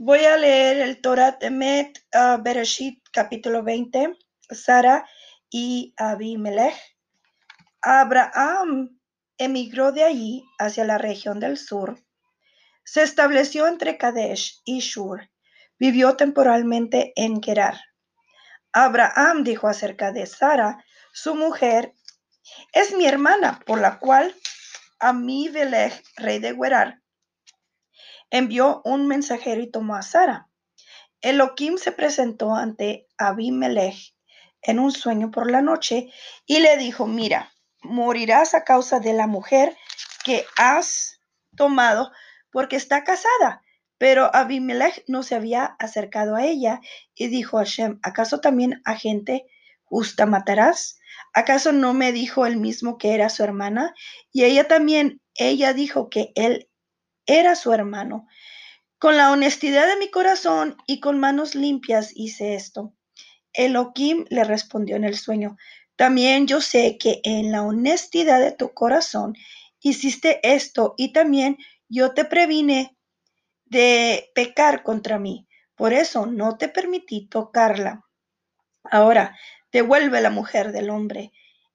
Voy a leer el Torah de Met uh, Bereshit, capítulo 20, Sara y Abimelech. Abraham emigró de allí hacia la región del sur. Se estableció entre Kadesh y Shur. Vivió temporalmente en Gerar. Abraham dijo acerca de Sara, su mujer, es mi hermana, por la cual Amimelech, rey de Gerar, envió un mensajero y tomó a Sara. Elohim se presentó ante Abimelech en un sueño por la noche y le dijo, mira, morirás a causa de la mujer que has tomado porque está casada. Pero Abimelech no se había acercado a ella y dijo a Shem, ¿acaso también a gente justa matarás? ¿Acaso no me dijo él mismo que era su hermana? Y ella también, ella dijo que él era su hermano. Con la honestidad de mi corazón y con manos limpias hice esto. Elohim le respondió en el sueño, también yo sé que en la honestidad de tu corazón hiciste esto y también yo te previne de pecar contra mí. Por eso no te permití tocarla. Ahora, devuelve la mujer del hombre.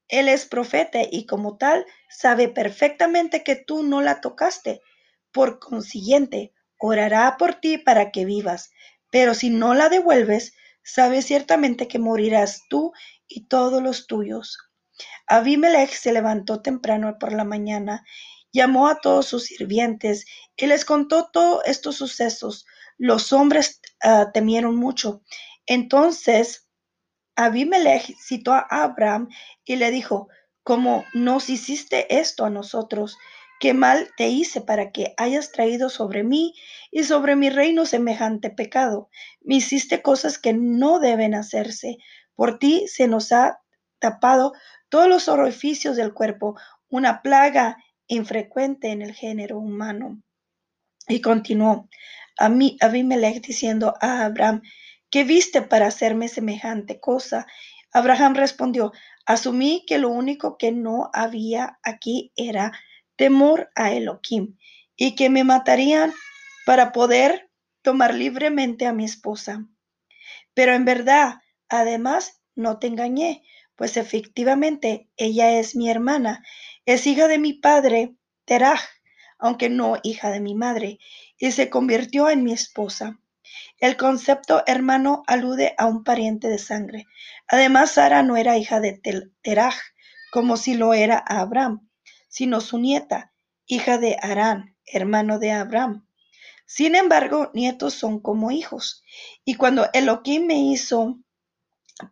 Él es profeta y como tal sabe perfectamente que tú no la tocaste por consiguiente, orará por ti para que vivas, pero si no la devuelves, sabes ciertamente que morirás tú y todos los tuyos. Abimelech se levantó temprano por la mañana, llamó a todos sus sirvientes y les contó todos estos sucesos. Los hombres ah, temieron mucho. Entonces Abimelech citó a Abraham y le dijo, ¿cómo nos hiciste esto a nosotros? Qué mal te hice para que hayas traído sobre mí y sobre mi reino semejante pecado. Me hiciste cosas que no deben hacerse. Por ti se nos ha tapado todos los orificios del cuerpo, una plaga infrecuente en el género humano. Y continuó a mí, Abimelech diciendo a Abraham, ¿qué viste para hacerme semejante cosa? Abraham respondió, asumí que lo único que no había aquí era temor a Elohim y que me matarían para poder tomar libremente a mi esposa. Pero en verdad, además, no te engañé, pues efectivamente ella es mi hermana, es hija de mi padre, Teraj, aunque no hija de mi madre, y se convirtió en mi esposa. El concepto hermano alude a un pariente de sangre. Además, Sara no era hija de Teraj, como si lo era Abraham, sino su nieta, hija de Arán, hermano de Abraham. Sin embargo, nietos son como hijos. Y cuando Elohim me hizo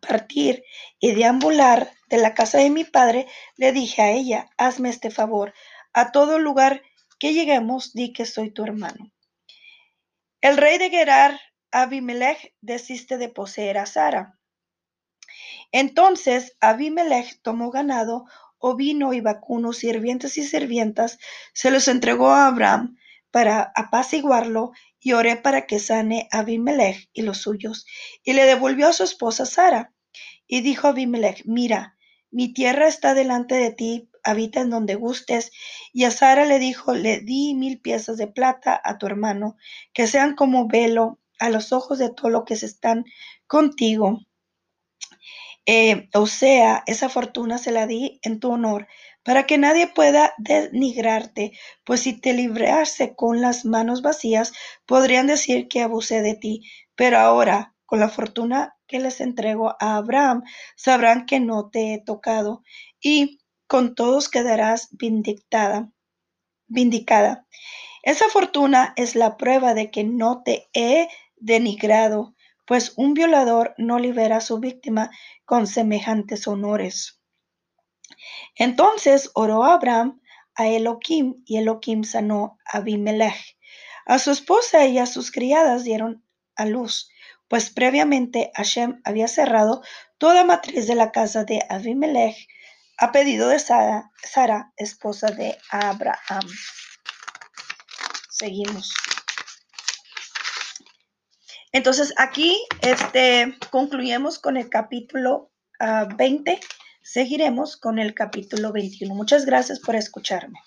partir y deambular de la casa de mi padre, le dije a ella, hazme este favor, a todo lugar que lleguemos, di que soy tu hermano. El rey de Gerar, Abimelech, desiste de poseer a Sara. Entonces Abimelech tomó ganado, ovino y vacuno, sirvientes y sirvientas, se los entregó a Abraham para apaciguarlo y oré para que sane a Abimelech y los suyos. Y le devolvió a su esposa Sara. Y dijo Abimelech, mira, mi tierra está delante de ti, habita en donde gustes. Y a Sara le dijo, le di mil piezas de plata a tu hermano, que sean como velo a los ojos de todo lo que están contigo. Eh, o sea, esa fortuna se la di en tu honor, para que nadie pueda denigrarte, pues si te librase con las manos vacías, podrían decir que abusé de ti. Pero ahora, con la fortuna que les entrego a Abraham, sabrán que no te he tocado, y con todos quedarás vindicada, vindicada. Esa fortuna es la prueba de que no te he denigrado pues un violador no libera a su víctima con semejantes honores. Entonces oró Abraham a Elohim y Elohim sanó a Abimelech. A su esposa y a sus criadas dieron a luz, pues previamente Hashem había cerrado toda matriz de la casa de Abimelech a pedido de Sara, Sara esposa de Abraham. Seguimos. Entonces aquí este, concluimos con el capítulo 20. Ah, Seguiremos con el capítulo 21. Muchas gracias por escucharme.